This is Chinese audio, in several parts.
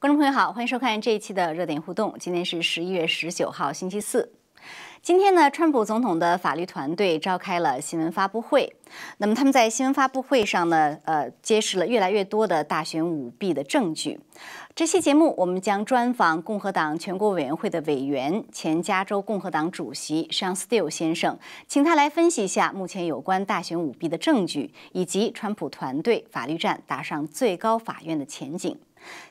观众朋友好，欢迎收看这一期的热点互动。今天是十一月十九号，星期四。今天呢，川普总统的法律团队召开了新闻发布会。那么他们在新闻发布会上呢，呃，揭示了越来越多的大选舞弊的证据。这期节目我们将专访共和党全国委员会的委员、前加州共和党主席 Sean Steele 先生，请他来分析一下目前有关大选舞弊的证据，以及川普团队法律战打上最高法院的前景。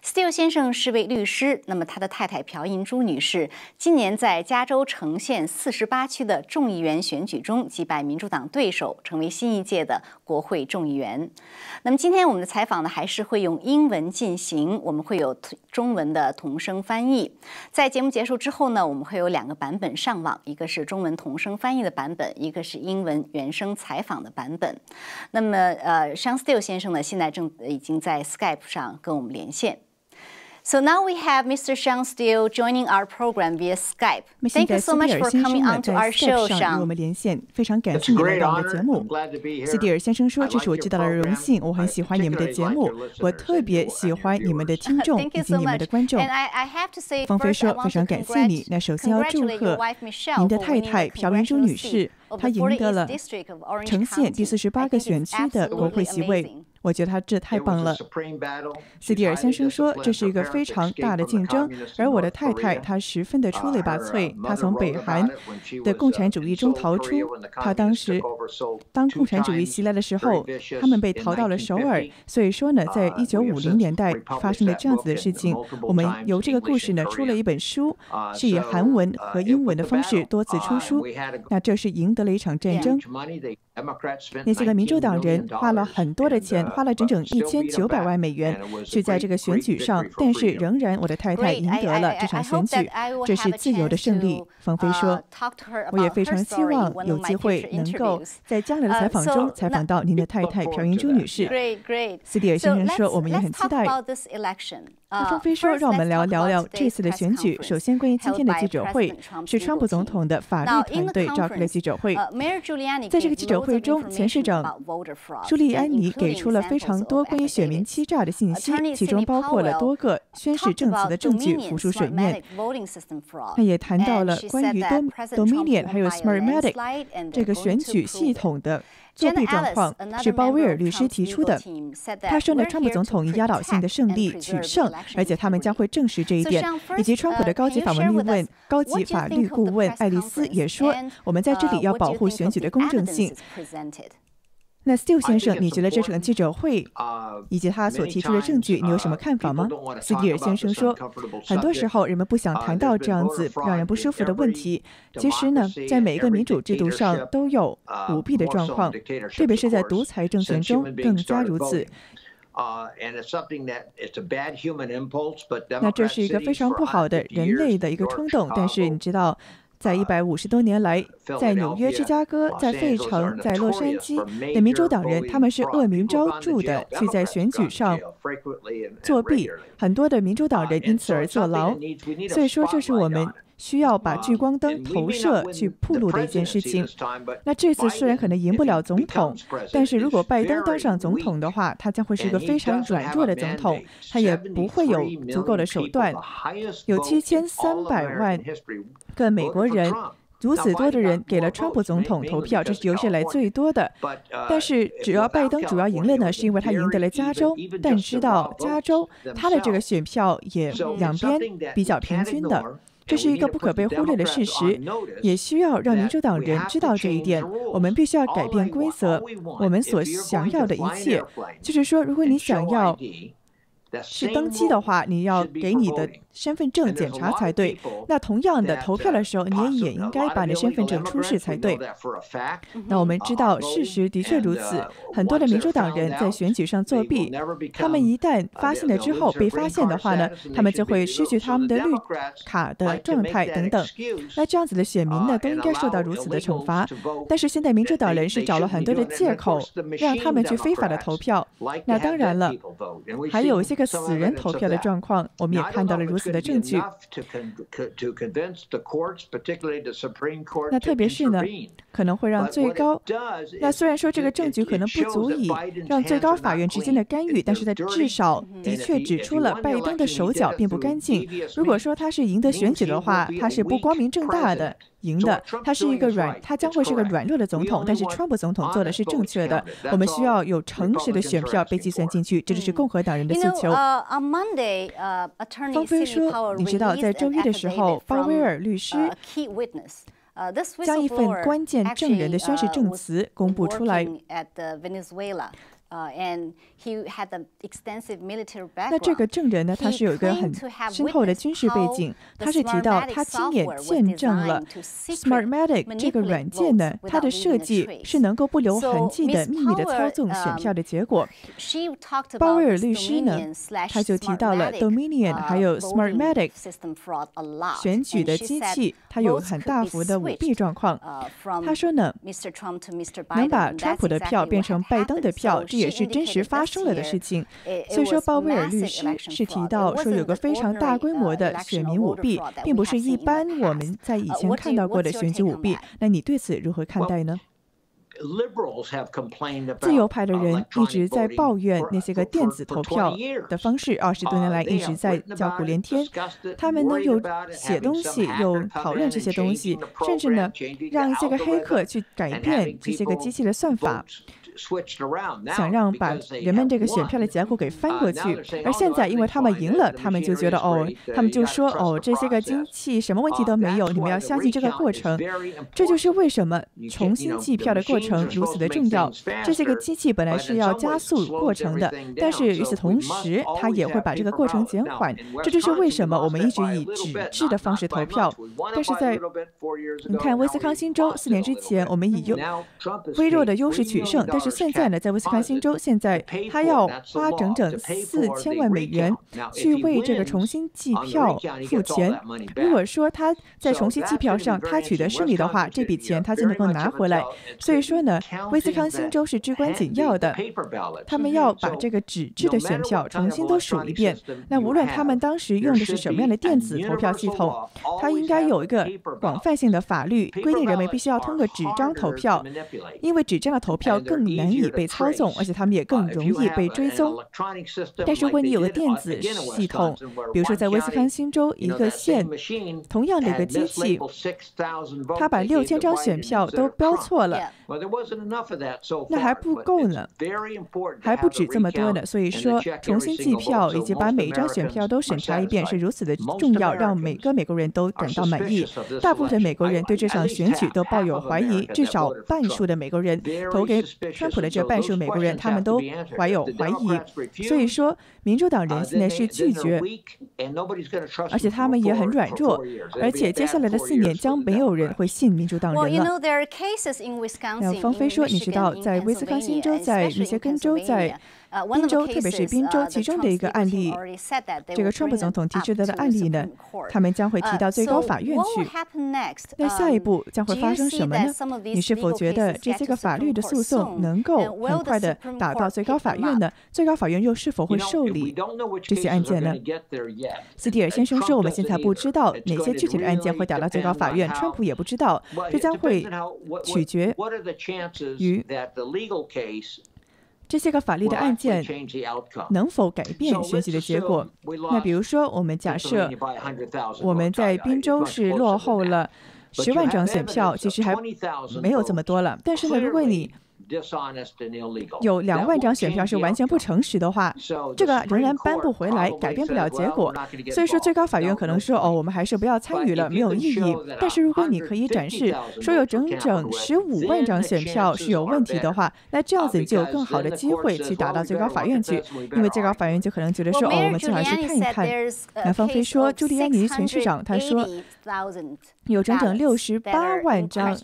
Steele 先生是位律师，那么他的太太朴银珠女士今年在加州城县四十八区的众议员选举中击败民主党对手，成为新一届的国会众议员。那么今天我们的采访呢，还是会用英文进行，我们会有中文的同声翻译。在节目结束之后呢，我们会有两个版本上网，一个是中文同声翻译的版本，一个是英文原声采访的版本。那么，呃，Sean Steele 先生呢，现在正已经在 Skype 上跟我们连线。So now we have Mr. Shang Steele joining our program via Skype. Thank you so much for coming onto our show, 与我们连线，非常感谢你来到我们的节目。斯蒂尔先生说：“这是我最大的荣幸，我很喜欢你们的节目，我特别喜欢你们的听众 以及你们的观众。”方菲说：“非常感谢你。那首先要祝贺您的太太朴元珠女士，她赢得了城县第四十八个选区的国会席位。”我觉得他这太棒了。斯蒂尔先生说，这是一个非常大的竞争，而我的太太她十分的出类拔萃。她从北韩的共产主义中逃出，她当时当共产主义袭来的时候，他们被逃到了首尔。所以说呢，在一九五零年代发生了这样子的事情，我们由这个故事呢出了一本书，是以韩文和英文的方式多次出书。那这是赢得了一场战争。那些个民主党人花了很多的钱。花了整整一千九百万美元去在这个选举上，但是仍然我的太太赢得了这场选举，这是自由的胜利。方菲说：“我也非常希望有机会能够在将来的采访中采访到您的太太朴英珠女士。”斯蒂尔先生说：“我们也很期待。”方飞说：“让我们聊聊聊这次的选举。首先，关于今天的记者会，是川普总统的法律团队召开的记者会。在这个记者会中，前市长朱利安尼给出了非常多关于选民欺诈的信息，其中包括了多个宣誓证词的证据浮出水面。他也谈到了关于 Dominion 还有 Smartmatic 这个选举系统的。”作弊状况是鲍威尔律师提出的。他说呢，川普总统以压倒性的胜利取胜，而且他们将会证实这一点。以及川普的高级法律顾问、高级法律顾问爱丽丝也说，我们在这里要保护选举的公正性。那 Steele 先生，你觉得这场记者会以及他所提出的证据，你有什么看法吗？斯蒂尔先生说，很多时候人们不想谈到这样子让人不舒服的问题。其实呢，在每一个民主制度上都有舞弊的状况，特别是在独裁政权中更加如此。那这是一个非常不好的人类的一个冲动，但是你知道。在一百五十多年来，在纽约、芝加哥、在费城、在洛杉矶的民主党人，他们是恶名昭著的，去在选举上作弊，很多的民主党人因此而坐牢。所以说，这是我们需要把聚光灯投射去铺路的一件事情。那这次虽然可能赢不了总统，但是如果拜登当上总统的话，他将会是一个非常软弱的总统，他也不会有足够的手段。有七千三百万。个美国人，如此多的人给了川普总统投票，这是有史以来最多的。但是，只要拜登主要赢了呢，是因为他赢得了加州。但知道加州他的这个选票也两边比较平均的，这是一个不可被忽略的事实，也需要让民主党人知道这一点。我们必须要改变规则，我们所想要的一切，就是说，如果你想要。是登机的话，你要给你的身份证检查才对。那同样的，投票的时候，你也应该把你的身份证出示才对。那我们知道，事实的确如此。很多的民主党人在选举上作弊，他们一旦发现了之后被发现的话呢，他们就会失去他们的绿卡的状态等等。那这样子的选民呢，都应该受到如此的惩罚。但是现在民主党人是找了很多的借口，让他们去非法的投票。那当然了，还有一些个。死人投票的状况，我们也看到了如此的证据。那特别是呢，可能会让最高。那虽然说这个证据可能不足以让最高法院之间的干预，但是他至少的确指出了拜登的手脚并不干净。如果说他是赢得选举的话，他是不光明正大的赢的，他是一个软，他将会是个软弱的总统。但是川普总统做的是正确的，我们需要有诚实的选票被计算进去，这就是共和党人的诉求。方菲说：“你知道，在周一的时候，鲍威尔律师。”将一份关键证人的宣誓证词公布出来。那这个证人呢？他是有一个很深厚的军事背景。他是提到他亲眼见证了 Smartmatic 这个软件呢，它的设计是能够不留痕迹的秘密的操纵选票的结果。鲍威尔律师呢，他就提到了 Dominion 还有 Smartmatic 选举的机器，它有很大幅的舞弊状况。他说呢，能把川普的票变成拜登的票。也是真实发生了的事情，所以说鲍威尔律师是提到说有个非常大规模的选民舞弊，并不是一般我们在以前看到过的选举舞弊。那你对此如何看待呢？自由派的人一直在抱怨那些个电子投票的方式，二十多年来一直在叫苦连天。他们呢又写东西，又讨论这些东西，甚至呢让一些个黑客去改变这些个机器的算法。想让把人们这个选票的结果给翻过去，而现在因为他们赢了，他们就觉得哦，他们就说哦，这些个机器什么问题都没有，你们要相信这个过程。这就是为什么重新计票的过程如此的重要。这些个机器本来是要加速过程的，但是与此同时，它也会把这个过程减缓。这就是为什么我们一直以纸质的方式投票。但是在你看威斯康星州四年之前，我们以优微弱的优势取胜，但是。现在呢，在威斯康星州，现在他要花整整四千万美元去为这个重新计票付钱。如果说他在重新计票上他取得胜利的话，这笔钱他就能够拿回来。所以说呢，威斯康星州是至关紧要的，他们要把这个纸质的选票重新都数一遍。那无论他们当时用的是什么样的电子投票系统，他应该有一个广泛性的法律规定，人们必须要通过纸张投票，因为纸张的投票更难以被操纵，而且他们也更容易被追踪。但是如果你有个电子系统，比如说在威斯康星州一个县，同样的一个机器，他把六千张选票都标错了，那还不够呢，还不止这么多呢。所以说，重新计票以及把每一张选票都审查一遍是如此的重要，让每个美国人都感到满意。大部分美国人对这场选举都抱有怀疑，至少半数的美国人投给川普的这。半数美国人他们都怀有怀疑，所以说民主党人现在是拒绝，而且他们也很软弱，而且接下来的四年将没有人会信民主党人了。那方菲说，你知道在威斯康星州、在密歇根州、在。宾州，特别是宾州其中的一个案例，这个川普总统提出的的案例呢，他们将会提到最高法院去。那下一步将会发生什么呢？你是否觉得这些个法律的诉讼能够很快的打到最高法院呢？最高法院又是否会受理这些案件呢？斯蒂尔先生说，我们现在不知道哪些具体的案件会打到最高法院，川普也不知道，这将会取决于。这些个法律的案件能否改变选举的结果？那比如说，我们假设我们在宾州是落后了十万张选票，其实还没有这么多了。但是呢，如果你有两万张选票是完全不诚实的话，这个仍然搬不回来，改变不了结果。所以说，最高法院可能说：“哦，我们还是不要参与了，没有意义。”但是如果你可以展示说有整整十五万张选票是有问题的话，那这样子你就有更好的机会去打到最高法院去，因为最高法院就可能觉得说：“哦，我们最好去看一看。”南方飞说：“朱利安尼前市长他说有整整六十八万张。”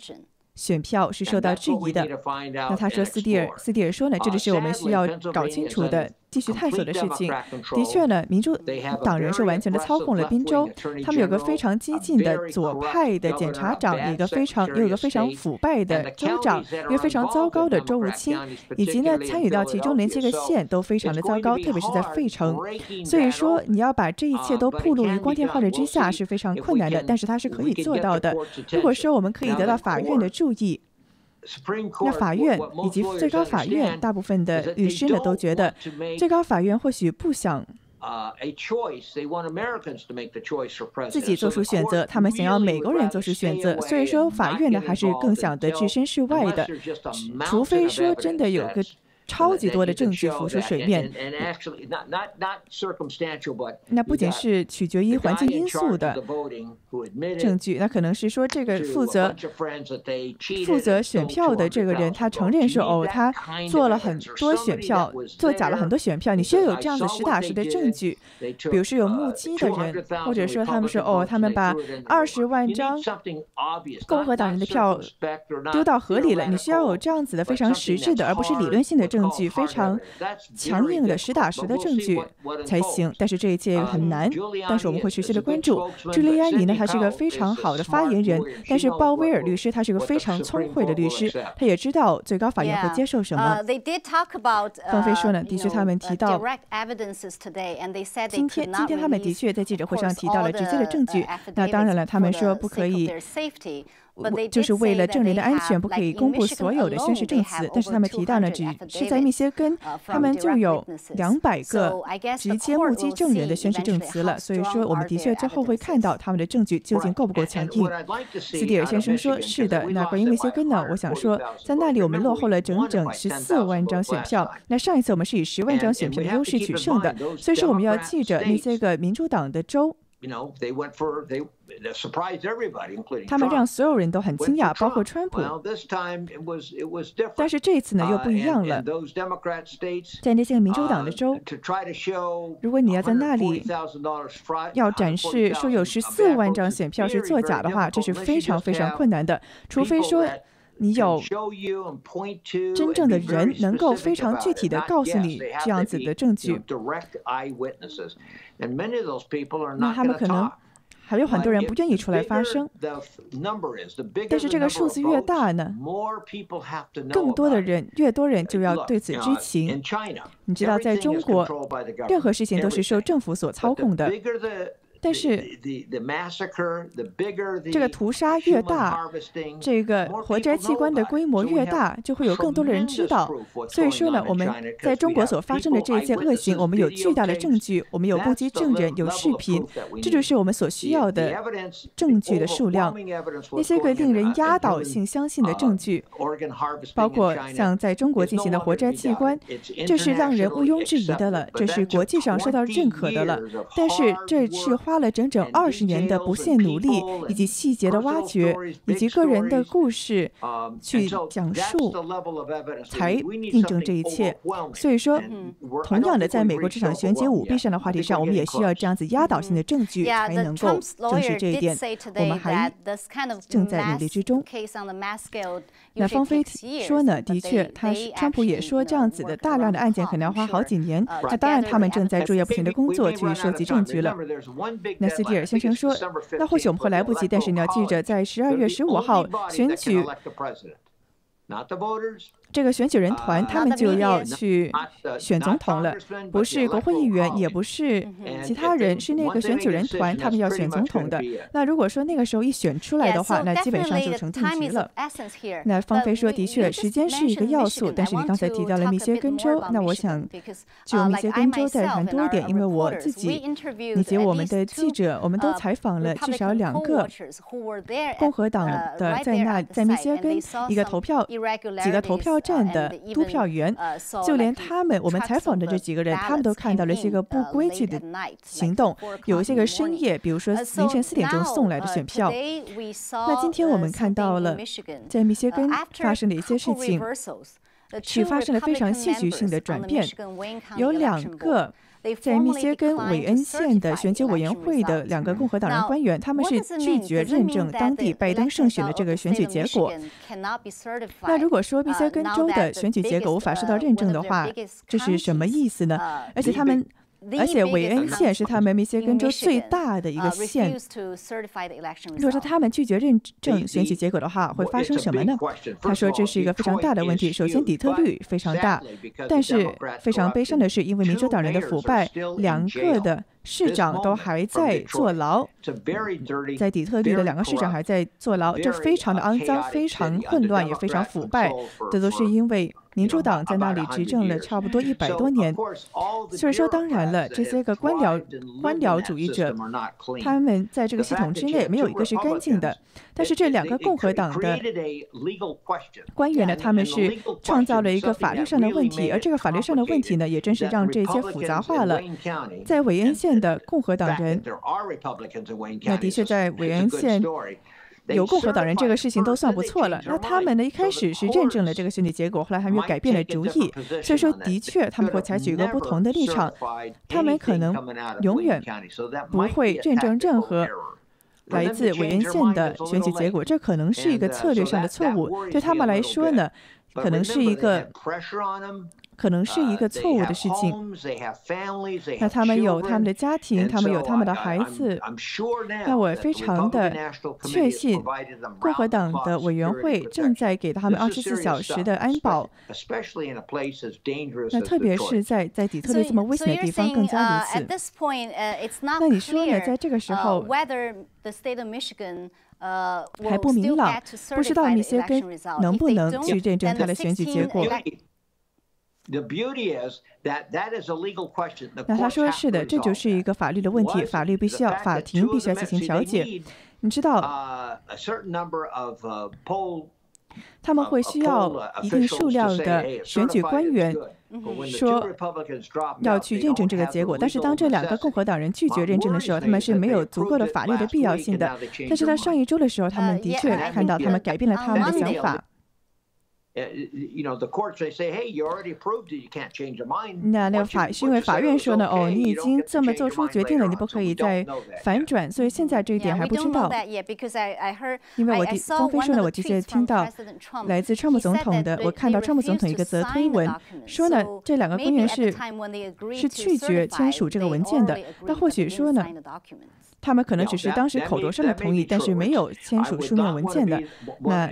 选票是受到质疑的。那他说，斯蒂尔，斯蒂尔说呢，这就是我们需要搞清楚的。继续探索的事情，的确呢，民主党人是完全的操控了宾州。他们有个非常激进的左派的检察长，一个非常也有个非常腐败的州长，一个非常糟糕的州务卿，以及呢，参与到其中连接的县都非常的糟糕，特别是在费城。所以说，你要把这一切都暴露于光天化日之下是非常困难的，但是他是可以做到的。如果说我们可以得到法院的注意。那法院以及最高法院大部分的律师呢，都觉得最高法院或许不想自己做出选择，他们想要美国人做出选择。所以说，法院呢还是更想的置身事外的，除非说真的有个。超级多的证据浮出水面，那不仅是取决于环境因素的证据，那可能是说这个负责负责选票的这个人，他承认说哦，他做了很多选票，做假了很多选票。你需要有这样子实打实的证据，比如说有目击的人，或者说他们说哦，他们把二十万张共和党人的票丢到河里了。你需要有这样子的非常实质的，而不是理论性的。证据非常强硬的、实打实的证据才行，但是这一切很难。但是我们会持续的关注。朱利安尼呢，他是个非常好的发言人，但是鲍威尔律师他是个非常聪慧的律师，他也知道最高法院会接受什么。方飞说呢，的确他们提到今天今天他们的确在记者会上提到了直接的证据。那当然了，他们说不可以。就是为了证人的安全，不可以公布所有的宣誓证词。但是他们提到呢，只是在密歇根，他们就有两百个直接目击证人的宣誓证词了。所以说，我们的确最后会看到他们的证据究竟够不够强硬。斯蒂尔先生说：“是的。”那关于密歇根呢？我想说，在那里我们落后了整整十四万张选票。那上一次我们是以十万张选票的优势取胜的。所以说，我们要记着那些个民主党的州。他们让所有人都很惊讶，包括川普。但是这次呢又不一样了，在那些民主党的州，如果你要在那里要展示说有十四万张选票是作假的话，这是非常非常困难的，除非说。你有真正的人能够非常具体的告诉你这样子的证据，那他们可能还有很多人不愿意出来发声。但是这个数字越大呢，更多的人越多人就要对此知情。你知道，在中国，任何事情都是受政府所操控的。但是，这个屠杀越大，这个活摘器官的规模越大，就会有更多的人知道。所以说呢，我们在中国所发生的这一切恶行，我们有巨大的证据，我们有目击证人，有视频，这就是我们所需要的证据的数量。那些个令人压倒性相信的证据，包括像在中国进行的活摘器官，这是让人毋庸置疑的了，这是国际上受到认可的了。但是这是花。花了整整二十年的不懈努力，以及细节的挖掘，以及个人的故事去讲述，才印证这一切。所以说，同样的，在美国这场选举舞弊上的话题上，我们也需要这样子压倒性的证据，才能够证实这一点。我们还正在努力之中。那方菲说呢？的确，他川普也说这样子的大量的案件可能要花好几年。那当然，他们正在昼夜不停的工作去收集证据了。那斯蒂尔先生说：“那或许我们会来不及，但是你要记着，在十二月十五号选举。”这个选举人团，他们就要去选总统了，不是国会议员，也不是其他人，是那个选举人团，他们要选总统的。那如果说那个时候一选出来的话，那基本上就成定局了。那方飞说，的确，时间是一个要素，但是你刚才提到了密歇根州，那我想就密歇根州再谈多一点，因为我自己以及我们的记者，我们都采访了至少两个共和党的在那在密歇根一个投票几个投票。站的督票员，就连他们，我们采访的这几个人，他们都看到了一些个不规矩的行动，有一些个深夜，比如说凌晨四点钟送来的选票。那今天我们看到了，在密歇根发生的一些事情，是发生了非常戏剧性的转变，有两个。在密歇根韦恩县的选举委员会的两个共和党人官员，他们是拒绝认证当地拜登胜选的这个选举结果。那如果说密歇根州的选举结果无法受到认证的话，这是什么意思呢？而且他们。而且韦恩县是他们密歇根州最大的一个县。如果说他们拒绝认证选举结果的话，会发生什么呢？他说这是一个非常大的问题。首先，底特律非常大，但是非常悲伤的是，因为民主党人的腐败，两个的市长都还在坐牢，在底特律的两个市长还在坐牢，这非常的肮脏，非常混乱，也非常腐败。这都是因为民主党在那里执政了差不多一百多年。所以说，当然了，这些个官僚官僚主义者，他们在这个系统之内没有一个是干净的。但是这两个共和党的官员呢，他们是创造了一个法律上的问题，而这个法律上的问题呢，也真是让这些复杂化了。在韦恩县的共和党人，那的确在韦恩县有共和党人，这个事情都算不错了。那他们呢，一开始是认证了这个选举结果，后来他们又改变了主意。所以说，的确他们会采取一个不同的立场，他们可能永远不会认证任何。来自委员县的选举结果，这可能是一个策略上的错误，对他们来说呢，可能是一个。可能是一个错误的事情。那他们有他们的家庭，他们有他们的孩子。那我非常的确信，共和党的委员会正在给他们二十四小时的安保。那特别是在在底特律这么危险的地方，更加如此。那你说呢？在这个时候，还不明朗，不知道密歇根能不能去认证他的选举结果。那他说是的，这就是一个法律的问题，法律必须要，法庭必须要进行调解。你知道，他们会需要一定数量的选举官员说要去认证这个结果，但是当这两个共和党人拒绝认证的时候，他们是没有足够的法律的必要性的。但是在上一周的时候，他们的确看到他们改变了他们的想法。那那个法是因为法院说呢，哦，你已经这么做出决定了，你不可以再反转，所以现在这一点还不知道。因为我的张飞说呢，我直接听到来自川普总统的，我看到川普总统一个则推文说呢，这两个官员是是拒绝签署这个文件的。那或许说呢？他们可能只是当时口头上的同意，但是没有签署书面文件的。那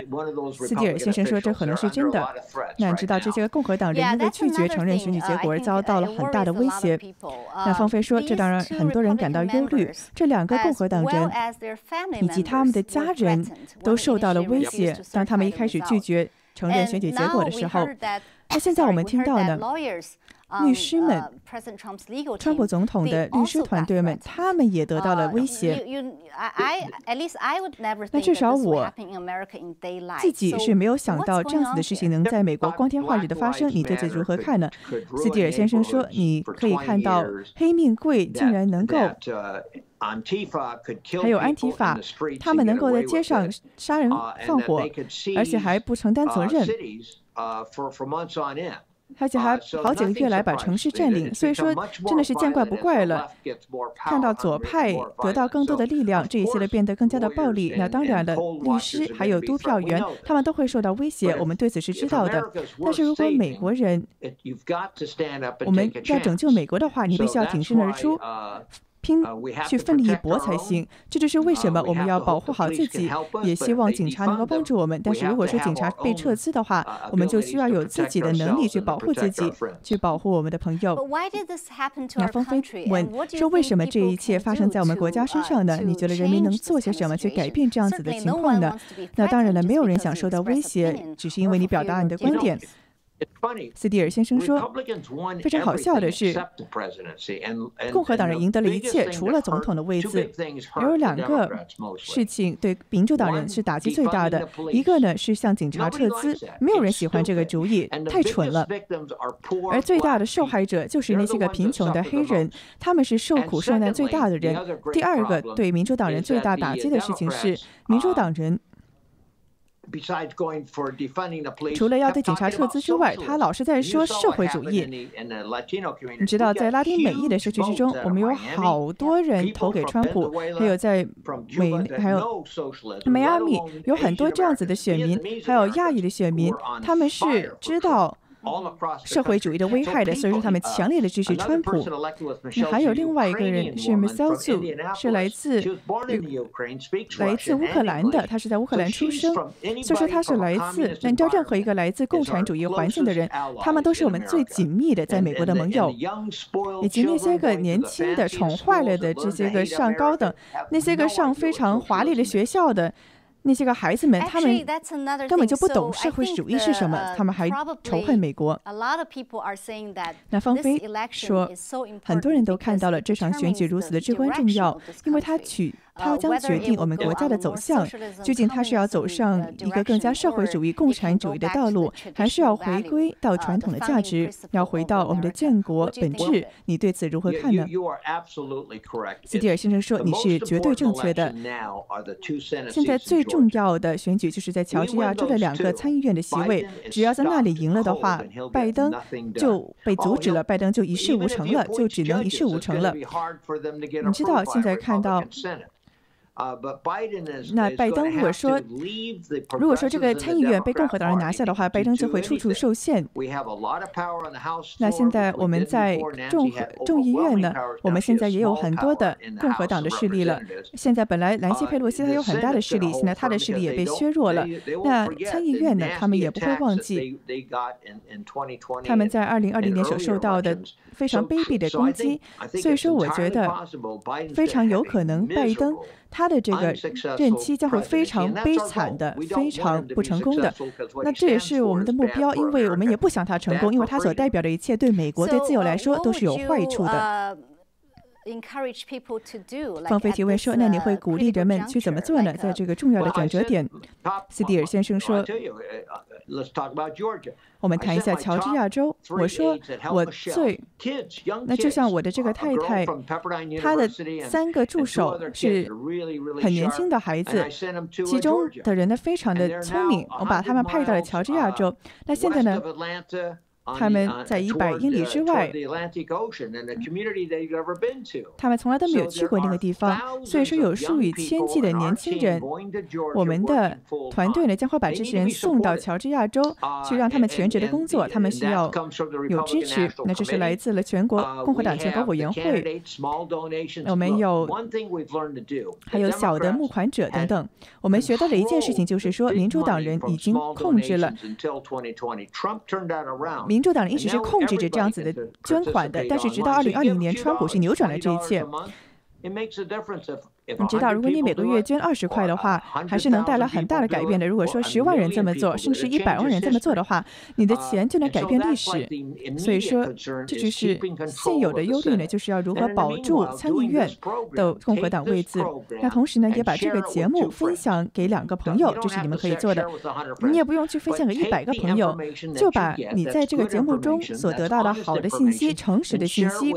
斯蒂尔先生说这可能是真的。那知道这些共和党人因为拒绝承认选举结果而遭到了很大的威胁。那方飞说，这当然很多人感到忧虑。这两个共和党人以及他们的家人都受到了威胁。当他们一开始拒绝承认选举结果的时候，那现在我们听到呢？律师们，川普总统的律师团队们，他们也得到了威胁。那至少我自己是没有想到这样子的事情能在美国光天化日的发生。你对此如何看呢？斯蒂尔先生说：“你可以看到黑命贵竟然能够，还有安提法，他们能够在街上杀人放火，而且还不承担责任。”而且还好几个月来把城市占领，所以说真的是见怪不怪了。看到左派得到更多的力量，这一系列变得更加的暴力。那当然了，律师还有督票员，他们都会受到威胁，我们对此是知道的。但是如果美国人，我们要拯救美国的话，你必须要挺身而出。拼去奋力一搏才行，这就是为什么我们要保护好自己，也希望警察能够帮助我们。但是如果说警察被撤资的话，我们就需要有自己的能力去保护自己，去保护我们的朋友。那方飞问说：“为什么这一切发生在我们国家身上呢？你觉得人民能做些什么去改变这样子的情况呢？”那当然了，没有人想受到威胁，只是因为你表达你的观点。斯蒂尔先生说：“非常好笑的是，共和党人赢得了一切，除了总统的位置。有两个事情对民主党人是打击最大的。一个呢是向警察撤资，没有人喜欢这个主意，太蠢了。而最大的受害者就是那些个贫穷的黑人，他们是受苦受难最大的人。第二个对民主党人最大打击的事情是，民主党人。”除了要对警察撤资之外，他老是在说社会主义。你知道，在拉丁美裔的社区之中，我们有好多人投给川普，还有在美，还有迈阿密有很多这样子的选民，还有亚裔的选民，他们是知道社会主义的危害的，所以说他们强烈的支持川普。那还有另外一个人是 Michelle Zhu，是来自来自乌克兰的，他是在乌克兰出生，所以说他是来自。那你知道，任何一个来自共产主义环境的人，他们都是我们最紧密的在美国的盟友，以及那些个年轻的宠坏了的这些个上高等、那些个上非常华丽的学校的。那些个孩子们，他们根本就不懂社会主义是什么，他们还仇恨美国。那方菲说，很多人都看到了这场选举如此的至关重要，因为它取。它将决定我们国家的走向。究竟它是要走上一个更加社会主义、共产主义的道路，还是要回归到传统的价值，要回到我们的建国本质？你对此如何看呢？斯蒂尔先生说：“你是绝对正确的。现在最重要的选举就是在乔治亚州的两个参议院的席位，只要在那里赢了的话，拜登就被阻止了，拜登就一事无成了，就只能一事无成了。你知道现在看到。”那拜登如果说，如果说这个参议院被共和党人拿下的话，拜登就会处处受限。那现在我们在众众议院呢，我们现在也有很多的共和党的势力了。现在本来兰西佩洛西他有很大的势力，现在他的势力也被削弱了。那参议院呢，他们也不会忘记他们在二零二零年所受到的非常卑鄙的攻击。所以说，我觉得非常有可能拜登。他的这个任期将会非常悲惨的，非常不成功的。那这也是我们的目标，因为我们也不想他成功，因为他所代表的一切对美国、对自由来说都是有坏处的。方飞提问说：“那你会鼓励人们去怎么做呢？在这个重要的转折点？”斯蒂尔先生说。我们谈一下乔治亚州。我说我最，那就像我的这个太太，她的三个助手是很年轻的孩子，其中的人呢非常的聪明，我把他们派到了乔治亚州。那现在呢？他们在一百英里之外，他们从来都没有去过那个地方，所以说有数以千计的年轻人，我们的团队呢将会把这些人送到乔治亚州去，让他们全职的工作。他们需要有支持，那这是来自了全国共和党全国委员会，我们有还有小的募款者等等。我们学到的一件事情就是说，民主党人已经控制了。民主党人一直是控制着这样子的捐款的，但是直到二零二零年，川普是扭转了这一切。你知道，如果你每个月捐二十块的话，还是能带来很大的改变的。如果说十万人这么做，甚至是一百万人这么做的话，你的钱就能改变历史。所以说，这就是现有的忧虑呢，就是要如何保住参议院的共和党位置。那同时呢，也把这个节目分享给两个朋友，这是你们可以做的。你也不用去分享给一百个朋友，就把你在这个节目中所得到的好的信息、诚实的信息，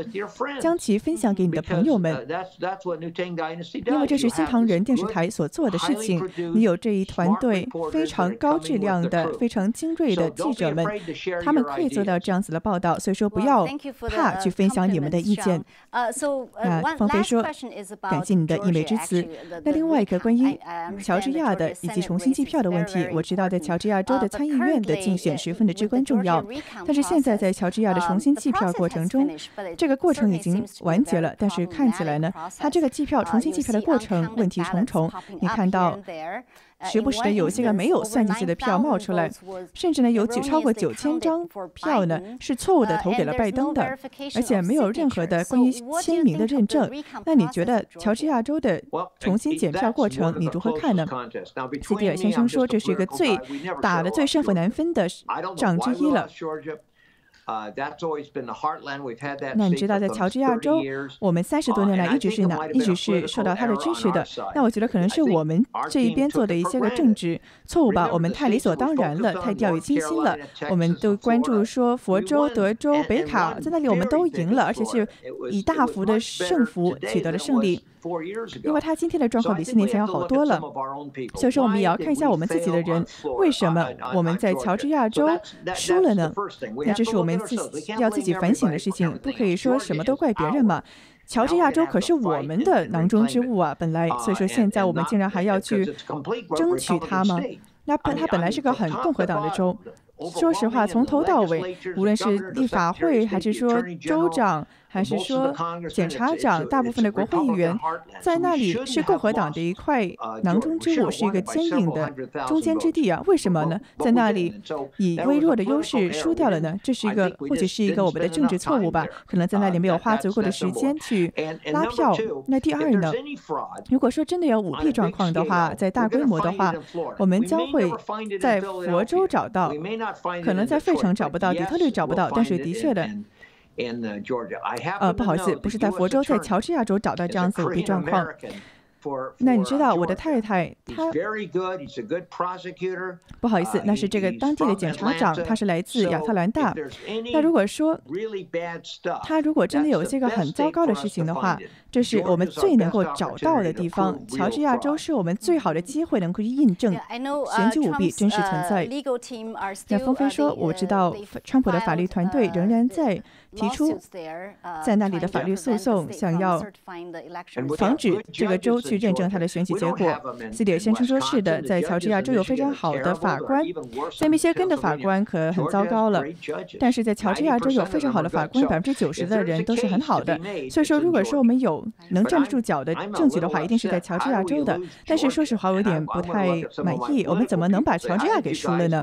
将其分享给你的朋友们。因为这是新唐人电视台所做的事情，你有这一团队非常高质量的、非常精锐的记者们，他们可以做到这样子的报道，所以说不要怕去分享你们的意见。那，方菲说，感谢你的溢美之词。那另外一个关于乔治亚的以及重新计票的问题，我知道在乔治亚州的参议院的竞选十分的至关重要，但是现在在乔治亚的重新计票过程中，这个过程已经完结了，但是看起来呢，他这个计票重新计。的过程问题重重，你看到时不时的有些个没有算进去的票冒出来，甚至呢有几超过九千张票呢是错误的投给了拜登的，而且没有任何的关于签名的认证。那你觉得乔治亚州的重新检票过程你如何看呢？斯蒂尔先生说这是一个最打的最胜负难分的仗之一了。那你知道，在乔治亚州，我们三十多年来一直是哪，一直是受到他的支持的。那我觉得可能是我们这一边做的一些个政治错误吧，我们太理所当然了，太掉以轻心了。我们都关注说佛州、德州、北卡在那里我们都赢了，而且是以大幅的胜负取得了胜利。因为他今天的状况比四年前要好多了，所以说我们也要看一下我们自己的人为什么我们在乔治亚州输了呢？那这是我们自己要自己反省的事情，不可以说什么都怪别人嘛。乔治亚州可是我们的囊中之物啊，本来，所以说现在我们竟然还要去争取它吗？那本它本来是个很共和党的州。说实话，从头到尾，无论是立法会还是说州长。还是说，检察长大部分的国会议员在那里是共和党的一块囊中之物，是一个坚硬的中间之地啊？为什么呢？在那里以微弱的优势输掉了呢？这是一个或许是一个我们的政治错误吧？可能在那里没有花足够的时间去拉票。那第二呢？如果说真的有舞弊状况的话，在大规模的话，我们将会在佛州找到，可能在费城找不到，底特律找不到，但是的确的。呃，不好意思，不是在佛州，在乔治亚州找到这样子舞弊状况。那你知道我的太太，她不好意思，那是这个当地的检察长，他是来自亚特兰大。那如果说他如果真的有一些个很糟糕的事情的话，这是我们最能够找到的地方。乔治亚州是我们最好的机会，能够去印证选举舞弊真实存在。那峰飞说，我知道川普的法律团队仍然在。提出在那里的法律诉讼，想要防止这个州去认证他的选举结果。斯蒂尔先生说：“是的，在乔治亚州有非常好的法官，在密歇根的法官可很糟糕了。但是在乔治亚州有非常好的法官，百分之九十的人都是很好的。所以说，如果说我们有能站得住脚的证据的话，一定是在乔治亚州的。但是说实话，我有点不太满意。我们怎么能把乔治亚给输了呢？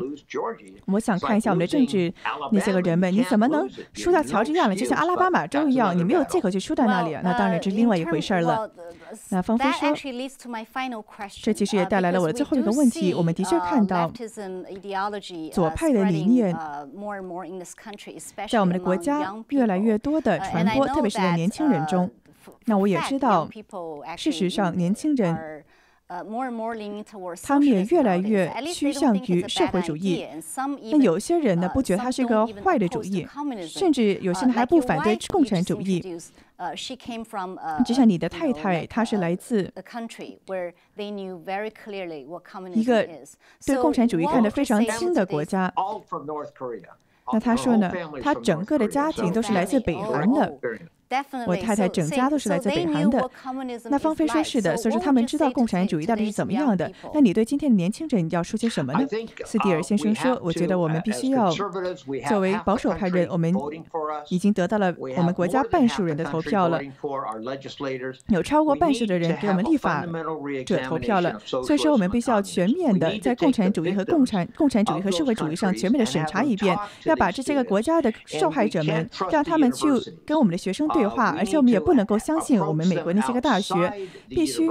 我想看一下我们的政治那些个人们，你怎么能输掉？”乔治亚了，就像阿拉巴马州一样，你没有借口去输在那里，那当然这是另外一回事了。那方菲说，这其实也带来了我的最后一个问题。我们的确看到左派的理念在我们的国家越来越多的传播，特别是在年轻人中。那我也知道，事实上年轻人。他们也越来越趋向于社会主义。那有些人呢，不觉得它是一个坏的主义，甚至有些人还不反对共产主义。就像你的太太，她是来自一个对共产主义看得非常轻的国家。那他说呢，他整个的家庭都是来自北韩的。我太太整家都是来自北韩的。那芳菲说是的，所以说他们知道共产主义到底是怎么样的。那你对今天的年轻人要说些什么呢？斯蒂尔先生说：“我觉得我们必须要作为保守派人，我们已经得到了我们国家半数人的投票了，有超过半数的人给我们立法者投票了。所以说我们必须要全面的在共产主义和共产共产主义和社会主义上全面的审查一遍，要把这些个国家的受害者们，让他们去跟我们的学生对。”话，而且我们也不能够相信我们美国那些个大学，必须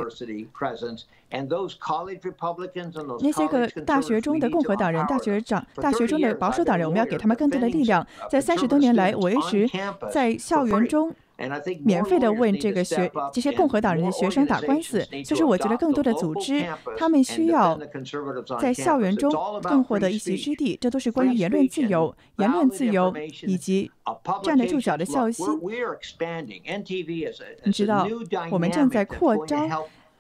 那些个大学中的共和党人、大学长、大学中的保守党人，我们要给他们更多的力量，在三十多年来我一直在校园中。免费的为这个学这些共和党人的学生打官司，就是我觉得更多的组织，他们需要在校园中更获得一席之地。这都是关于言论自由、言论自由以及站得住脚的孝心。你知道，我们正在扩张。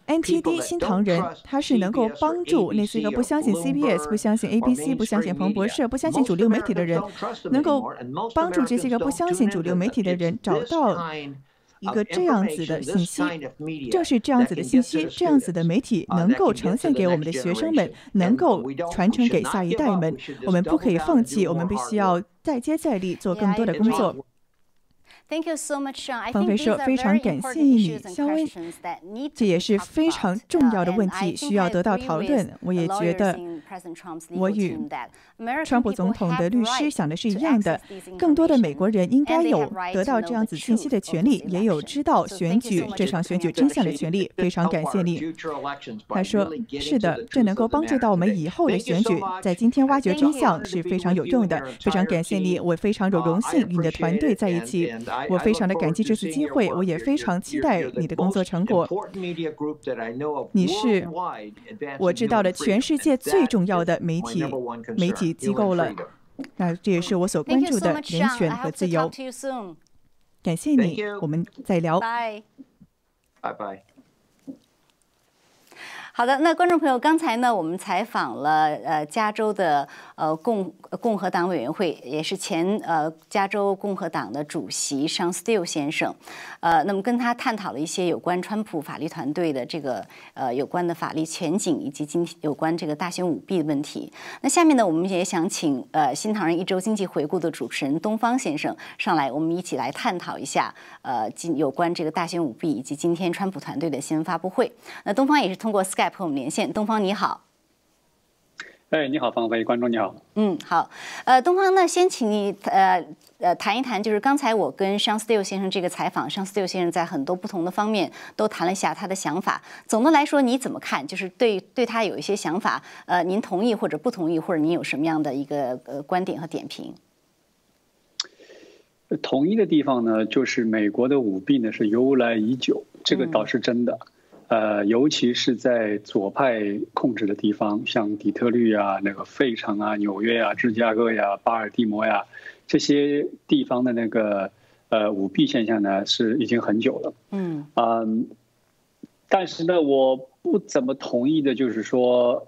NTD 新唐人，他是能够帮助那些个不相信 CBS、不相信 ABC、不相信彭博社、不相信主流媒体的人，能够帮助这些个不相信主流媒体的人找到一个这样子的信息。正是这样子的信息，这样子的媒体能够呈现给我们的学生们，能够传承给下一代们。我们不可以放弃，我们必须要再接再厉，做更多的工作。方菲说：“非常感谢你，肖恩。这也是非常重要的问题，需要得到讨论。我也觉得，我与川普总统的律师想的是一样的。更多的美国人应该有得到这样子信息的权利，也有知道选举这场选举真相的权利。非常感谢你。”他说：“是的，这能够帮助到我们以后的选举。在今天挖掘真相是非常有用的。非常感谢你，我非常有荣幸与你的团队在一起。”我非常的感激这次机会，我也非常期待你的工作成果。你是我知道的全世界最重要的媒体媒体机构了，那这也是我所关注的人权和自由。感谢你，我们再聊。拜拜。好的，那观众朋友，刚才呢，我们采访了呃加州的呃共共和党委员会，也是前呃加州共和党的主席 Sean Steele 先生，呃，那么跟他探讨了一些有关川普法律团队的这个呃有关的法律前景，以及今天有关这个大选舞弊的问题。那下面呢，我们也想请呃新唐人一周经济回顾的主持人东方先生上来，我们一起来探讨一下呃今有关这个大选舞弊以及今天川普团队的新闻发布会。那东方也是通过 Skype。和我们连线，东方你好。哎，你好，方飞，观众你好。嗯，好。呃，东方，呢先请你呃呃谈一谈，就是刚才我跟 Sean Steele 先生这个采访，Sean Steele 先生在很多不同的方面都谈了一下他的想法。总的来说，你怎么看？就是对对他有一些想法，呃，您同意或者不同意，或者您有什么样的一个呃观点和点评？同意的地方呢，就是美国的舞弊呢是由来已久，这个倒是真的。呃，尤其是在左派控制的地方，像底特律啊、那个费城啊、纽约啊、芝加哥呀、巴尔的摩呀这些地方的那个呃舞弊现象呢，是已经很久了。嗯嗯，但是呢，我不怎么同意的就是说，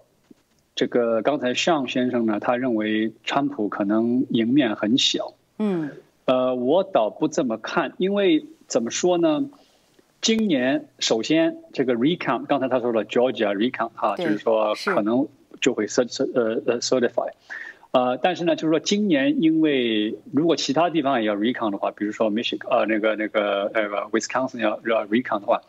这个刚才尚先生呢，他认为川普可能赢面很小。嗯，呃，我倒不这么看，因为怎么说呢？今年首先这个 recount，刚才他说了 Georgia recount 哈，就是说可能就会 cert 呃呃 certify，呃，但是呢，就是说今年因为如果其他地方也要 recount 的话，比如说 Michigan 呃那个那个呃 Wisconsin 要要 recount 的话。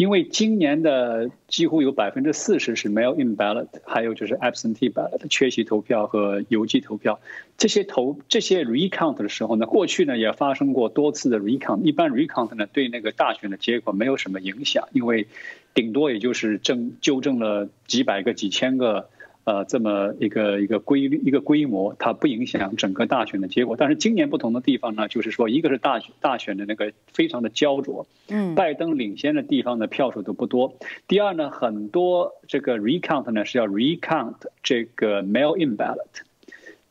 因为今年的几乎有百分之四十是 mail in ballot，还有就是 absentee ballot 缺席投票和邮寄投票，这些投这些 recount 的时候呢，过去呢也发生过多次的 recount，一般 recount 呢对那个大选的结果没有什么影响，因为顶多也就是正纠正了几百个、几千个。呃，这么一个一个规律一个规模，它不影响整个大选的结果。但是今年不同的地方呢，就是说，一个是大选大选的那个非常的焦灼，嗯，拜登领先的地方的票数都不多。第二呢，很多这个 recount 呢是要 recount 这个 mail in ballot，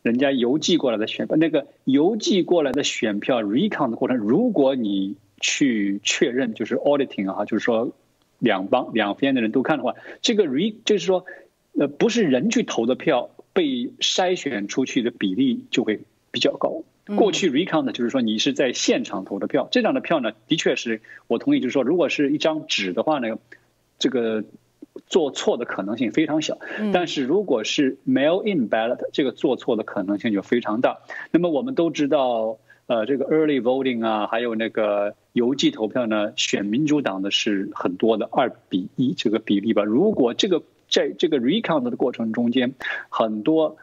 人家邮寄过来的选票，那个邮寄过来的选票 recount 的过程，如果你去确认，就是 auditing 啊，就是说两帮两边的人都看的话，这个 re 就是说。呃，不是人去投的票被筛选出去的比例就会比较高。过去 recount，就是说你是在现场投的票，这样的票呢，的确是我同意，就是说如果是一张纸的话呢，这个做错的可能性非常小。但是如果是 mail in ballot，这个做错的可能性就非常大。那么我们都知道，呃，这个 early voting 啊，还有那个邮寄投票呢，选民主党的是很多的，二比一这个比例吧。如果这个在这个 recount 的过程中间，很多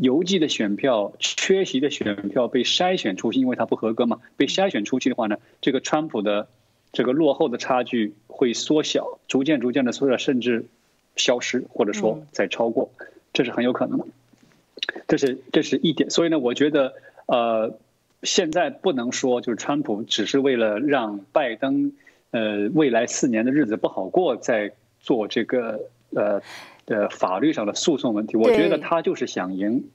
邮寄的选票、缺席的选票被筛选出去，因为它不合格嘛。被筛选出去的话呢，这个川普的这个落后的差距会缩小，逐渐逐渐的缩小，甚至消失，或者说再超过，这是很有可能的。这是这是一点。所以呢，我觉得呃，现在不能说就是川普只是为了让拜登呃未来四年的日子不好过，在做这个。呃，的法律上的诉讼问题，我觉得他就是想赢。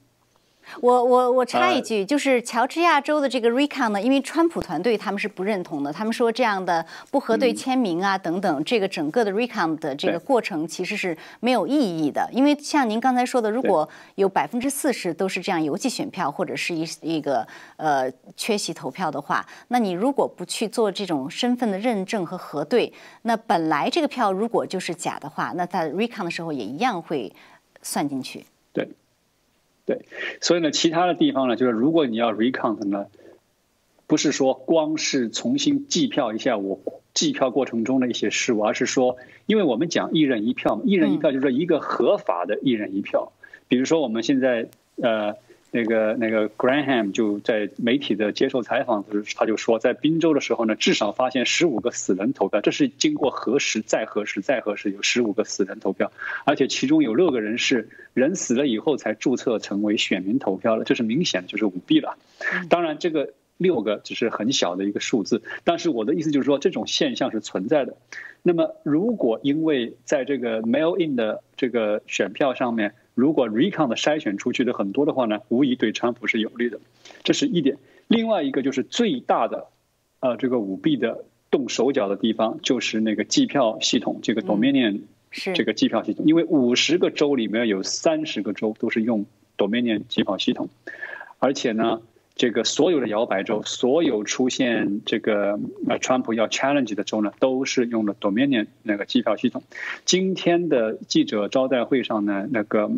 我我我插一句，就是乔治亚州的这个 recount 呢，因为川普团队他们是不认同的，他们说这样的不核对签名啊等等，这个整个的 recount 的这个过程其实是没有意义的。因为像您刚才说的，如果有百分之四十都是这样邮寄选票或者是一一个呃缺席投票的话，那你如果不去做这种身份的认证和核对，那本来这个票如果就是假的话，那在 recount 的时候也一样会算进去。对。对，所以呢，其他的地方呢，就是如果你要 recount 呢，不是说光是重新计票一下我计票过程中的一些事物，而是说，因为我们讲一人一票嘛，一人一票就是说一个合法的一人一票，比如说我们现在呃。那个那个 Graham 就在媒体的接受采访时，他就说，在宾州的时候呢，至少发现十五个死人投票，这是经过核实再核实再核实，有十五个死人投票，而且其中有六个人是人死了以后才注册成为选民投票的，这是明显就是舞弊了。当然，这个六个只是很小的一个数字，但是我的意思就是说，这种现象是存在的。那么，如果因为在这个 mail in 的这个选票上面，如果 recount 的筛选出去的很多的话呢，无疑对川普是有利的，这是一点。另外一个就是最大的，呃，这个舞弊的动手脚的地方，就是那个计票系统，这个 Dominion 是这个计票系统，因为五十个州里面有三十个州都是用 Dominion 计票系统，而且呢。这个所有的摇摆州，所有出现这个呃，川普要 challenge 的州呢，都是用了 Dominion 那个计票系统。今天的记者招待会上呢，那个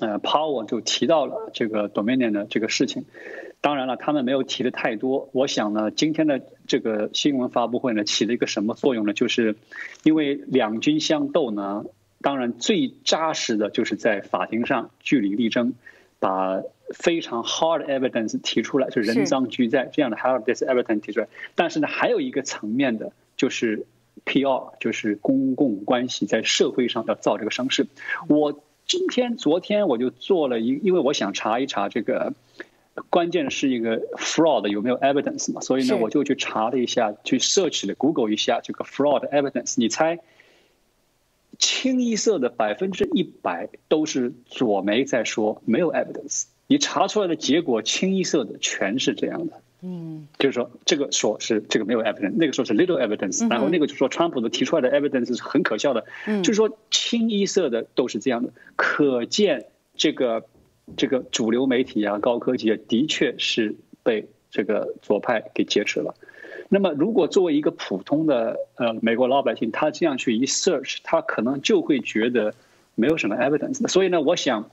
呃，Power 就提到了这个 Dominion 的这个事情。当然了，他们没有提的太多。我想呢，今天的这个新闻发布会呢，起了一个什么作用呢？就是因为两军相斗呢，当然最扎实的就是在法庭上据理力争。把非常 hard evidence 提出来，就是人赃俱在这样的 hard evidence 提出来。但是呢，还有一个层面的，就是 PR，就是公共关系，在社会上要造这个声势。我今天、昨天我就做了一，因为我想查一查这个，关键是一个 fraud 有没有 evidence 嘛，所以呢，我就去查了一下，去 search 了 Google 一下这个 fraud evidence。你猜？清一色的百分之一百都是左媒在说没有 evidence，你查出来的结果清一色的全是这样的，嗯，就是说这个说是这个没有 evidence，那个说是 little evidence，然后那个就说川普的提出来的 evidence 是很可笑的，嗯，就是说清一色的都是这样的，可见这个这个主流媒体啊、高科技啊的确是被这个左派给劫持了。那么，如果作为一个普通的呃美国老百姓，他这样去一 search，他可能就会觉得没有什么 evidence。所以呢，我想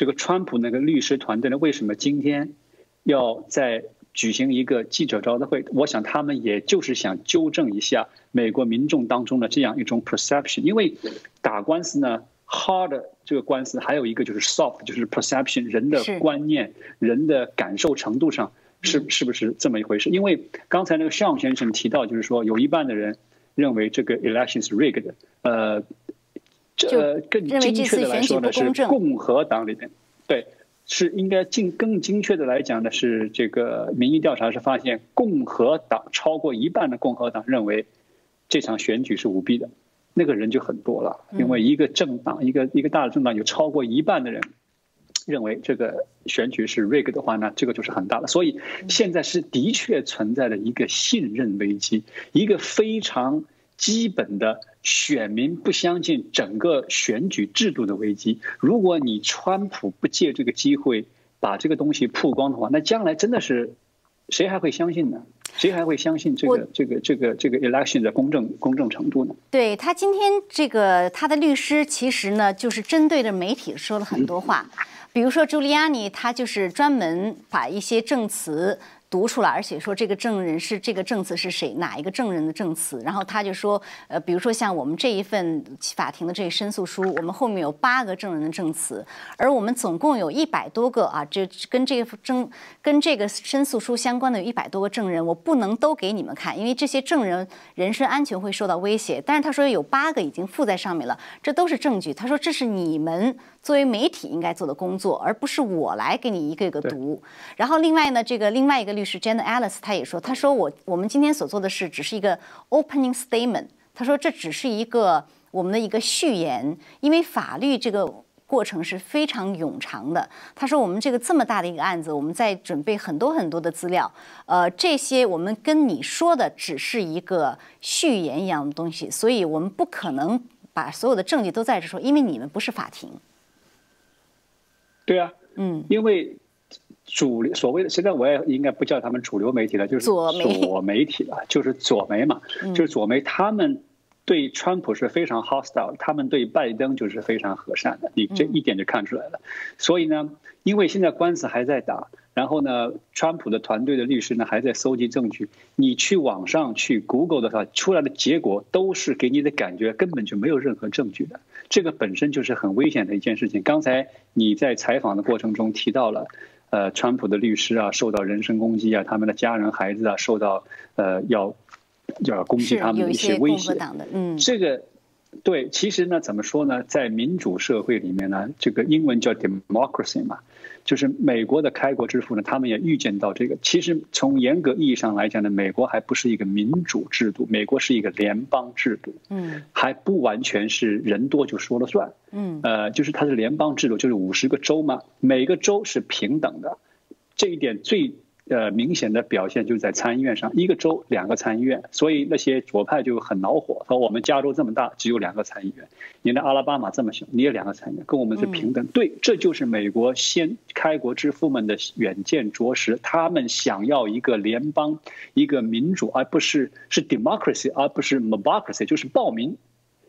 这个川普那个律师团队呢，为什么今天要在举行一个记者招待会？我想他们也就是想纠正一下美国民众当中的这样一种 perception。因为打官司呢，hard 这个官司还有一个就是 soft，就是 perception，人的观念、人的感受程度上。是是不是这么一回事？因为刚才那个尚先生提到，就是说有一半的人认为这个 election is rigged，呃，这更精确的来说呢是共和党里面，对，是应该进更精确的来讲呢是这个民意调查是发现共和党超过一半的共和党认为这场选举是舞弊的，那个人就很多了，因为一个政党一个一个大的政党有超过一半的人。认为这个选举是 rig 的话呢，这个就是很大的。所以现在是的确存在的一个信任危机，一个非常基本的选民不相信整个选举制度的危机。如果你川普不借这个机会把这个东西曝光的话，那将来真的是谁还会相信呢？谁还会相信这个这个这个这个 election 的公正公正程度呢？对他今天这个他的律师其实呢，就是针对着媒体说了很多话。比如说，朱利安尼他就是专门把一些证词。读出来，而且说这个证人是这个证词是谁，哪一个证人的证词？然后他就说，呃，比如说像我们这一份法庭的这个申诉书，我们后面有八个证人的证词，而我们总共有一百多个啊，这跟这个证跟这个申诉书相关的有一百多个证人，我不能都给你们看，因为这些证人人身安全会受到威胁。但是他说有八个已经附在上面了，这都是证据。他说这是你们作为媒体应该做的工作，而不是我来给你一个一个读。然后另外呢，这个另外一个。律师 Jan Alice 他也说，他说我我们今天所做的事只是一个 opening statement。他说这只是一个我们的一个序言，因为法律这个过程是非常冗长的。他说我们这个这么大的一个案子，我们在准备很多很多的资料，呃，这些我们跟你说的只是一个序言一样的东西，所以我们不可能把所有的证据都在这说，因为你们不是法庭。对啊，嗯，因为。主流所谓的，现在我也应该不叫他们主流媒体了，就是左媒体了，就是左媒嘛，就是左媒，他们对川普是非常 hostile，他们对拜登就是非常和善的，你这一点就看出来了。所以呢，因为现在官司还在打，然后呢，川普的团队的律师呢还在搜集证据，你去网上去 Google 的话，出来的结果都是给你的感觉根本就没有任何证据的，这个本身就是很危险的一件事情。刚才你在采访的过程中提到了。呃，川普的律师啊，受到人身攻击啊，他们的家人、孩子啊，受到呃要要攻击他们的一些威胁。嗯，这个对，其实呢，怎么说呢，在民主社会里面呢，这个英文叫 democracy 嘛。就是美国的开国之父呢，他们也预见到这个。其实从严格意义上来讲呢，美国还不是一个民主制度，美国是一个联邦制度，嗯，还不完全是人多就说了算，嗯，呃，就是它是联邦制度，就是五十个州嘛，每个州是平等的，这一点最呃明显的表现就在参议院上，一个州两个参议院，所以那些左派就很恼火，说我们加州这么大，只有两个参议院，你的阿拉巴马这么小，你也两个参议院，跟我们是平等。对，这就是美国先开国之父们的远见卓识，他们想要一个联邦，一个民主，而不是是 democracy，而不是 mobocracy，就是暴民。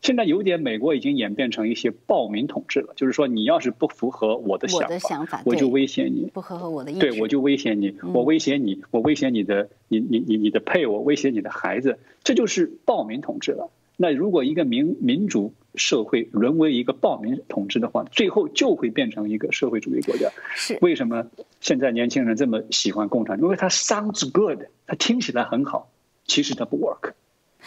现在有点，美国已经演变成一些暴民统治了。就是说，你要是不符合我的想法，我就威胁你；不符合我的意，对我就威胁你，我威胁你，我威胁你的，你你你你的配偶，威胁你的孩子，这就是暴民统治了。那如果一个民民主社会沦为一个暴民统治的话，最后就会变成一个社会主义国家。是为什么现在年轻人这么喜欢共产？因为它 sounds good，它听起来很好，其实它不 work。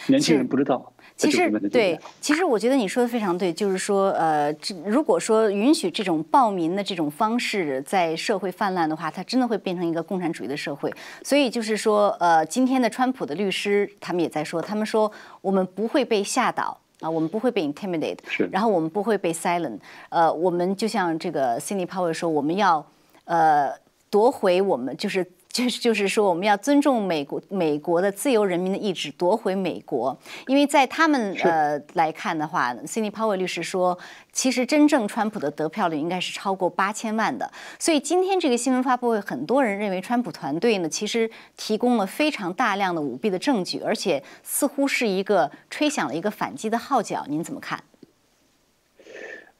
年轻人不知道，其实对，其实我觉得你说的非常对，就是说，呃，如果说允许这种暴民的这种方式在社会泛滥的话，它真的会变成一个共产主义的社会。所以就是说，呃，今天的川普的律师他们也在说，他们说我们不会被吓倒啊，我们不会被 intimidate，然后我们不会被 silent，呃，我们就像这个 Cindy Powell 说，我们要呃夺回我们就是。就是就是说，我们要尊重美国美国的自由人民的意志，夺回美国。因为在他们呃来看的话，Cindy Powell 律师说，其实真正川普的得票率应该是超过八千万的。所以今天这个新闻发布会，很多人认为川普团队呢，其实提供了非常大量的舞弊的证据，而且似乎是一个吹响了一个反击的号角。您怎么看？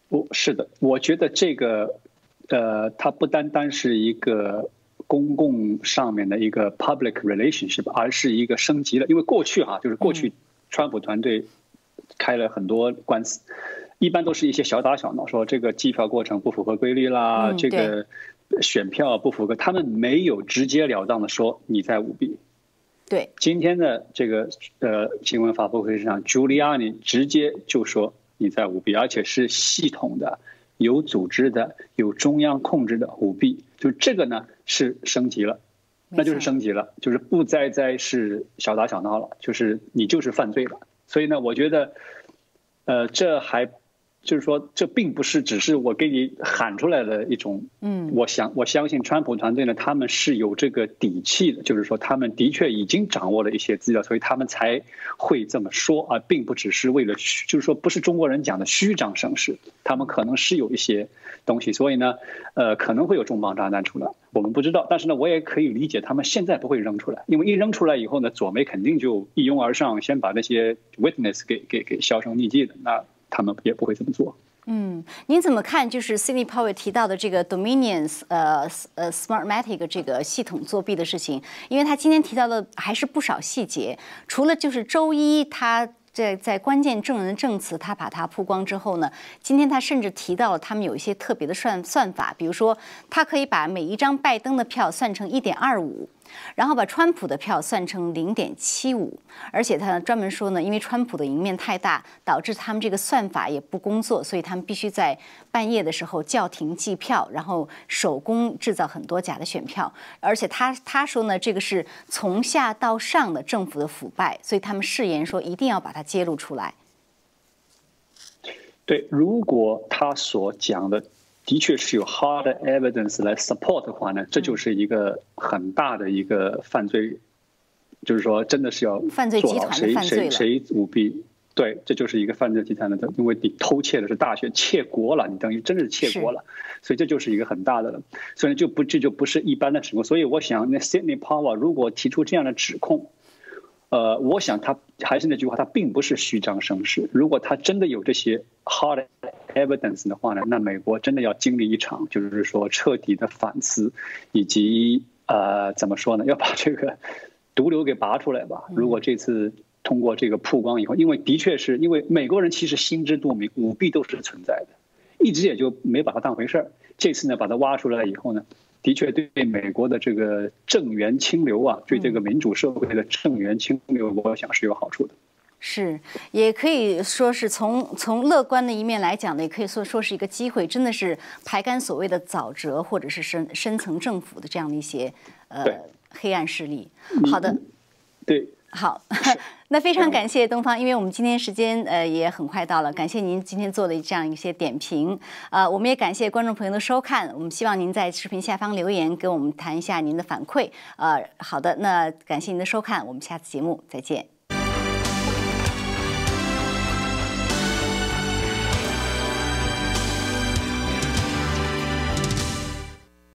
不是的，我觉得这个呃，它不单单是一个。公共上面的一个 public relationship，而是一个升级了。因为过去哈，就是过去，川普团队开了很多官司，一般都是一些小打小闹，说这个计票过程不符合规律啦，这个选票不符合，他们没有直截了当的说你在舞弊。对，今天的这个呃新闻发布会上，Giuliani 直接就说你在舞弊，而且是系统的。有组织的、有中央控制的舞弊，就这个呢是升级了，那就是升级了，就是不再再是小打小闹了，就是你就是犯罪了。所以呢，我觉得，呃，这还。就是说，这并不是只是我给你喊出来的一种，嗯，我想我相信川普团队呢，他们是有这个底气的，就是说他们的确已经掌握了一些资料，所以他们才会这么说啊，并不只是为了虚，就是说不是中国人讲的虚张声势，他们可能是有一些东西，所以呢，呃，可能会有重磅炸弹出来，我们不知道，但是呢，我也可以理解他们现在不会扔出来，因为一扔出来以后呢，左媒肯定就一拥而上，先把那些 witness 给给给销声匿迹的那。他们也不会这么做。嗯，您怎么看？就是 Cindy Powell 提到的这个 Dominions 呃呃 Smartmatic 这个系统作弊的事情，因为他今天提到的还是不少细节。除了就是周一他在在关键证人证词他把它曝光之后呢，今天他甚至提到了他们有一些特别的算算法，比如说他可以把每一张拜登的票算成一点二五。然后把川普的票算成零点七五，而且他专门说呢，因为川普的赢面太大，导致他们这个算法也不工作，所以他们必须在半夜的时候叫停计票，然后手工制造很多假的选票。而且他他说呢，这个是从下到上的政府的腐败，所以他们誓言说一定要把它揭露出来。对，如果他所讲的。的确是有 hard evidence 来 support 的话呢，这就是一个很大的一个犯罪，就是说真的是要犯罪集团谁谁谁舞弊，对，这就是一个犯罪集团的，因为你偷窃的是大学，窃国了，你等于真的是窃国了，所以这就是一个很大的了，所以就不这就不是一般的指控，所以我想那 Sydney Power 如果提出这样的指控。呃，我想他还是那句话，他并不是虚张声势。如果他真的有这些 hard evidence 的话呢，那美国真的要经历一场，就是说彻底的反思，以及呃，怎么说呢？要把这个毒瘤给拔出来吧。如果这次通过这个曝光以后，因为的确是因为美国人其实心知肚明，舞弊都是存在的，一直也就没把它当回事儿。这次呢，把它挖出来以后呢？的确，对美国的这个正源清流啊，对这个民主社会的正源清流，我想是有好处的。是，也可以说是从从乐观的一面来讲呢，也可以说说是一个机会，真的是排干所谓的沼泽或者是深深层政府的这样的一些呃黑暗势力。好的，对。好，那非常感谢东方，因为我们今天时间呃也很快到了，感谢您今天做的这样一些点评，呃，我们也感谢观众朋友的收看，我们希望您在视频下方留言，给我们谈一下您的反馈，呃，好的，那感谢您的收看，我们下次节目再见。